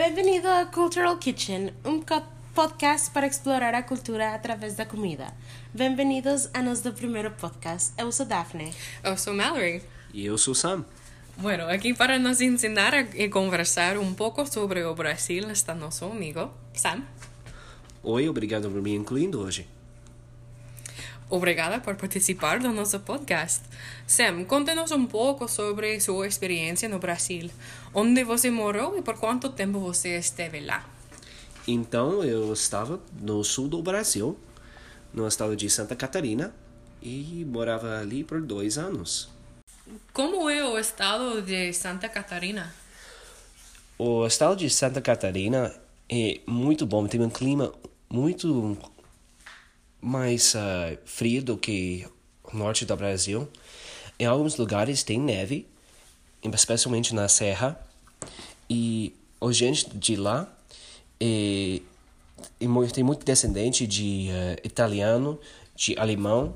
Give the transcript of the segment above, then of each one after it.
Bem-vindo a Cultural Kitchen, um podcast para explorar a cultura através da comida. Bem-vindos a nosso primeiro podcast. Eu sou Daphne. Eu sou Mallory. E eu sou Sam. Bueno, aqui para nos ensinar e conversar um pouco sobre o Brasil está nosso amigo Sam. Oi, obrigado por me incluindo hoje. Obrigada por participar do nosso podcast. Sam, conte-nos um pouco sobre sua experiência no Brasil. Onde você morou e por quanto tempo você esteve lá? Então, eu estava no sul do Brasil, no estado de Santa Catarina, e morava ali por dois anos. Como é o estado de Santa Catarina? O estado de Santa Catarina é muito bom, tem um clima muito mais ah, frio do que o norte do Brasil. Em alguns lugares tem neve, especialmente na serra, e a gente de lá é, é mu- tem muito descendente de ah, italiano, de alemão,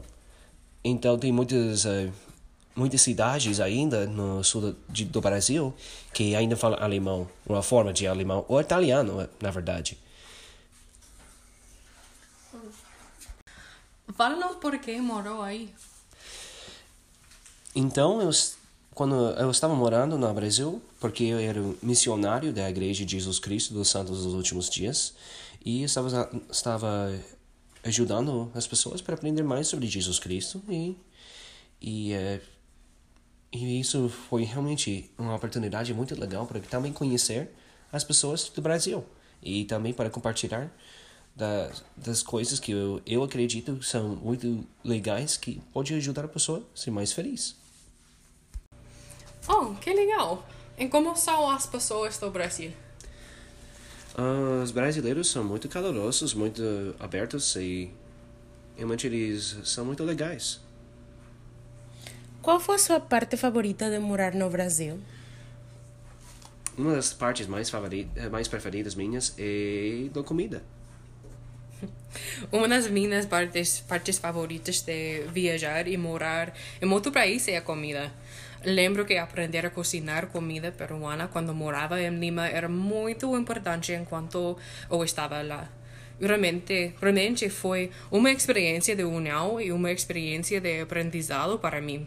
então tem muitas ah, muitas cidades ainda no sul do, do Brasil que ainda falam alemão, uma forma de alemão ou italiano, na verdade. Fala-nos por que morou aí. Então, eu, quando eu estava morando no Brasil, porque eu era missionário da Igreja de Jesus Cristo dos Santos dos Últimos Dias, e estava, estava ajudando as pessoas para aprender mais sobre Jesus Cristo, e, e, eh, e isso foi realmente uma oportunidade muito legal para também conhecer as pessoas do Brasil, e também para compartilhar das, das coisas que eu, eu acredito que são muito legais, que pode ajudar a pessoa a ser mais feliz. Oh, que legal! E como são as pessoas do Brasil? Ah, Os brasileiros são muito calorosos, muito abertos e realmente eles são muito legais. Qual foi a sua parte favorita de morar no Brasil? Uma das partes mais, favori- eh, mais preferidas minhas é da comida. Uma das minhas partes, partes favoritas de viajar e morar em outro país é a comida. Lembro que aprender a cozinhar comida peruana quando morava em Lima era muito importante enquanto eu estava lá. Realmente, realmente foi uma experiência de união e uma experiência de aprendizado para mim.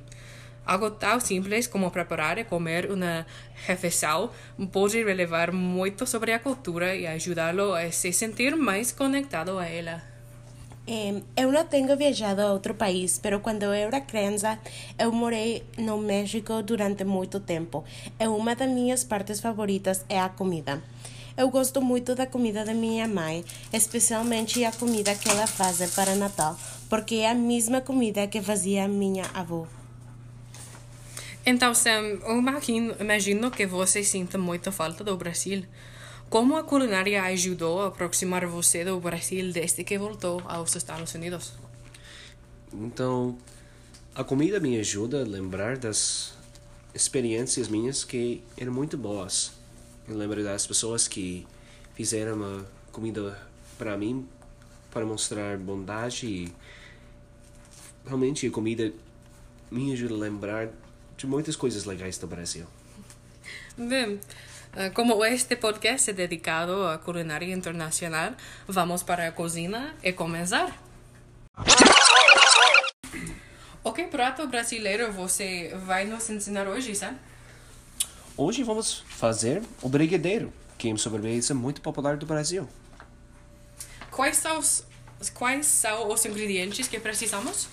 Algo tão simples como preparar e comer uma refeição pode relevar muito sobre a cultura e ajudá-lo a se sentir mais conectado a ela. Em, eu não tenho viajado a outro país, pero quando eu era criança, eu morei no México durante muito tempo. E uma das minhas partes favoritas é a comida. Eu gosto muito da comida da minha mãe, especialmente a comida que ela faz para Natal, porque é a mesma comida que fazia minha avó. Então, Sam, eu imagino, imagino que você sinta muita falta do Brasil. Como a culinária ajudou a aproximar você do Brasil desde que voltou aos Estados Unidos? Então, a comida me ajuda a lembrar das experiências minhas que eram muito boas. Eu lembro das pessoas que fizeram a comida para mim para mostrar bondade e realmente a comida me ajuda a lembrar de muitas coisas legais do Brasil. Bem, eh, como este podcast é dedicado à culinária internacional, vamos para a cozinha e começar. O que prato brasileiro você vai nos ensinar hoje, Sam? Hoje vamos fazer o brigadeiro, que é uma sobremesa muito popular do Brasil. Quais são os, quais são os ingredientes que precisamos?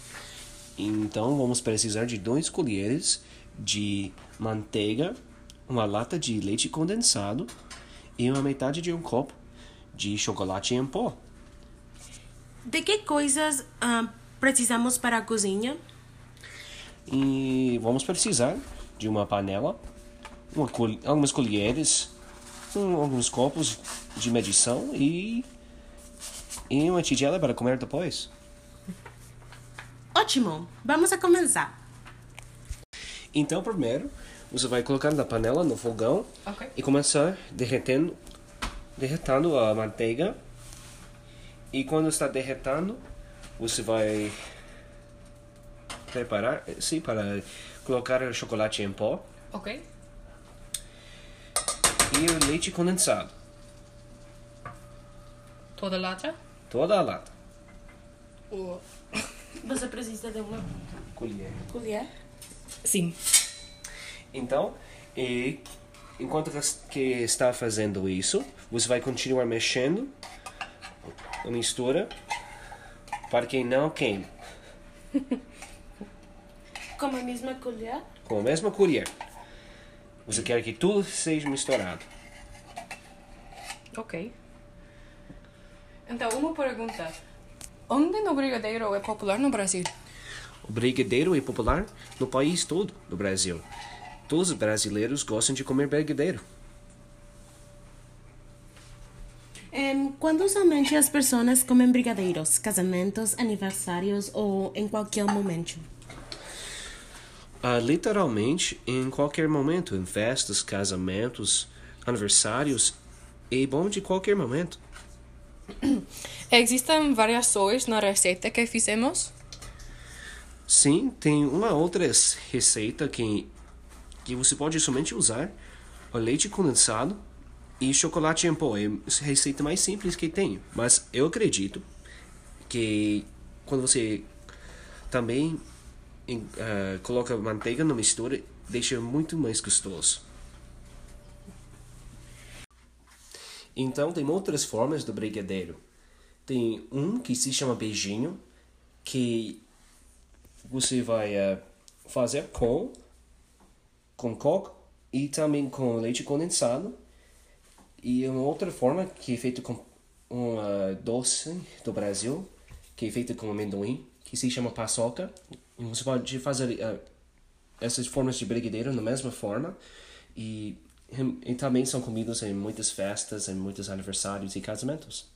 Então vamos precisar de dois colheres de manteiga, uma lata de leite condensado e uma metade de um copo de chocolate em pó. De que coisas ah, precisamos para a cozinha? E vamos precisar de uma panela, uma col- algumas colheres, um- alguns copos de medição e, e uma tigela para comer depois. Ótimo, vamos a começar. Então primeiro você vai colocar na panela no fogão Ok. e começar derretendo, derretendo a manteiga. E quando está derretendo, você vai preparar, sim, para colocar o chocolate em pó Ok. e o leite condensado. Toda lata? Toda a lata. Você precisa de uma Colher. colher? Sim. Então, e, enquanto que está fazendo isso, você vai continuar mexendo a mistura para que não queime. Com a mesma colher? Com a mesma colher. Você quer que tudo seja misturado. Ok. Então, uma pergunta. Onde no brigadeiro é popular no Brasil? O brigadeiro é popular no país todo do Brasil. Todos os brasileiros gostam de comer brigadeiro. Em, quando usualmente as pessoas comem brigadeiros? Casamentos, aniversários ou em qualquer momento? Ah, literalmente, em qualquer momento, em festas, casamentos, aniversários, é bom de qualquer momento. Existem variações na receita que fizemos? Sim, tem uma outra receita que, que você pode somente usar o leite condensado e chocolate em pó. É a receita mais simples que tem. Mas eu acredito que quando você também ah, coloca manteiga na mistura, deixa muito mais gostoso. Então tem outras formas do brigadeiro. Tem um que se chama beijinho, que você vai eh, fazer com com coco e também com leite condensado. E uma outra forma que é feita com um doce do Brasil, que é feita com amendoim, que se chama paçoca. E você pode fazer eh, essas formas de brigadeiro na mesma forma. E, e também são comidos em muitas festas, em muitos aniversários e casamentos.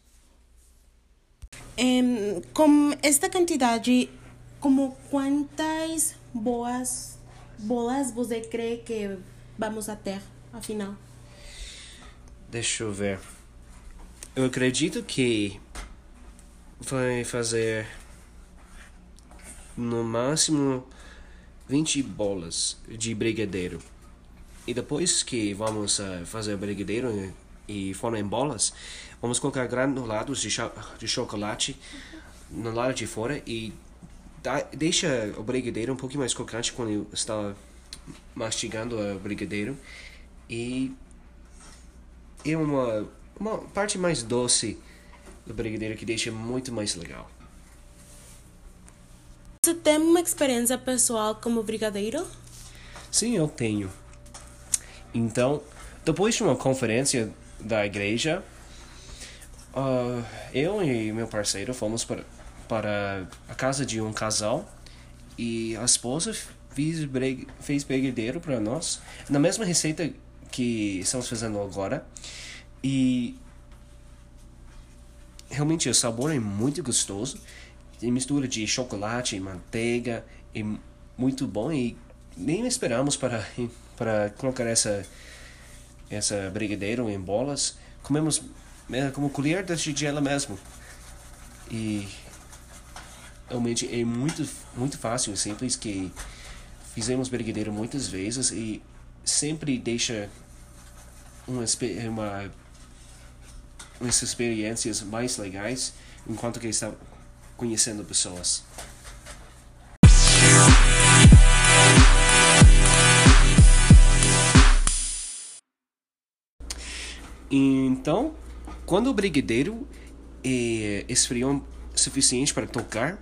Em, com esta quantidade, como quantas boas bolas você crê que vamos a ter, afinal? Deixa eu ver. Eu acredito que vai fazer no máximo 20 bolas de brigadeiro. E depois que vamos eh, fazer brigadeiro e, formar em bolas, vamos colocar granulados de, cho de chocolate no lado de fora e dá, deixa o brigadeiro um pouquinho mais crocante quando está mastigando o brigadeiro. E é uma, uma parte mais doce do brigadeiro que deixa muito mais legal. Você tem uma experiência pessoal como brigadeiro? Sim, eu tenho. Então, depois de uma conferência da igreja, ah, eu e meu parceiro fomos para, para a casa de um casal e a esposa fez, fez brigadeiro para nós, na mesma receita que estamos fazendo agora. E realmente o sabor é muito gostoso. Tem mistura de chocolate e manteiga, é muito bom e nem esperamos para para colocar essa essa brigadeiro em bolas. Comemos eh, como colher da tigela mesmo. E realmente é muito muito fácil e simples que fizemos brigadeiro muitas vezes e sempre deixa uma, uma umas experiências mais legais enquanto que está conhecendo pessoas. Então, quando o brigadeiro é esfriou suficiente para tocar,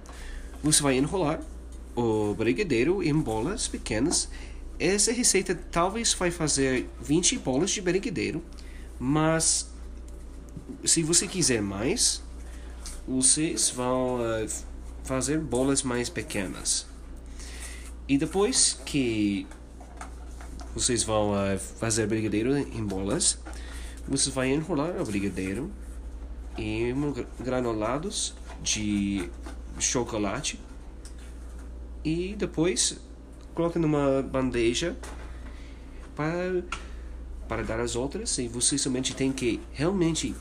você vai enrolar o brigadeiro em bolas pequenas. Essa receita talvez vai fazer 20 bolas de brigadeiro, mas se você quiser mais, vocês vão eh, fazer bolas mais pequenas. E depois que vocês vão eh, fazer brigadeiro em bolas, você vai enrolar o brigadeiro em gra- granulados de chocolate e depois coloca numa bandeja para para dar as outras e você somente tem que realmente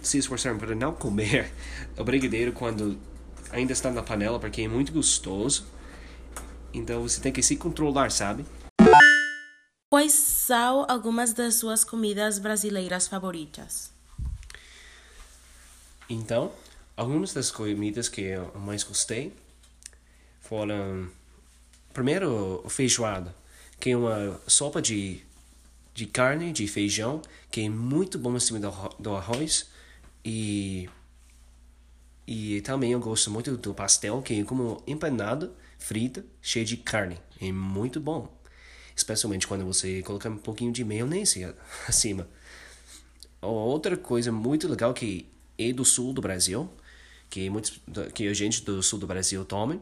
se esforçar para não comer o brigadeiro quando ainda está na panela porque é muito gostoso. Então você tem que se controlar sabe Quais são algumas das suas comidas brasileiras favoritas? Então, algumas das comidas que eu mais gostei foram primeiro feijoada, que é uma sopa de de carne, de feijão, que é muito bom em cima do arroz e e também eu gosto muito do pastel, que é como empanado, frita, cheio de carne. É muito bom. Especialmente quando você coloca um pouquinho de maionese acima. Outra coisa muito legal que é do sul do Brasil, que, muitos, que a gente do sul do Brasil toma,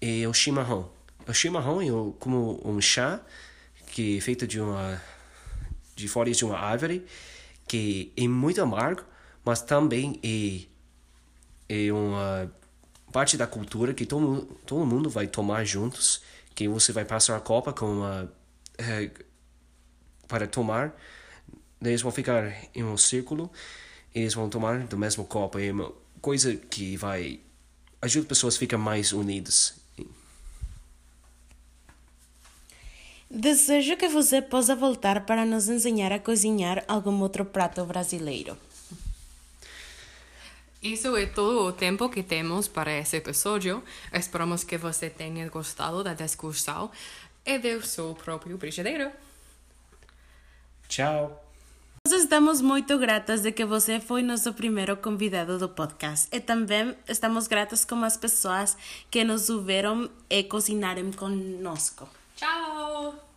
é o chimarrão. O chimarrão é como um chá que é feito de uma de folhas de uma árvore que é muito amargo, mas também é é uma parte da cultura que todo, todo mundo vai tomar juntos, que você vai passar a copa com uma é, para tomar, eles vão ficar em um círculo, eles vão tomar do mesmo copo, é uma coisa que vai ajuda pessoas a ficar mais unidas. Desejo que você possa voltar para nos ensinar a cozinhar algum outro prato brasileiro. Isso é todo o tempo que temos para esse episódio. Esperamos que você tenha gostado da discussão e do seu próprio brigadeiro. Tchau! Nós estamos muito gratas de que você foi nosso primeiro convidado do podcast e também estamos gratas com as pessoas que nos ouviram e cozinharam conosco. Tchau!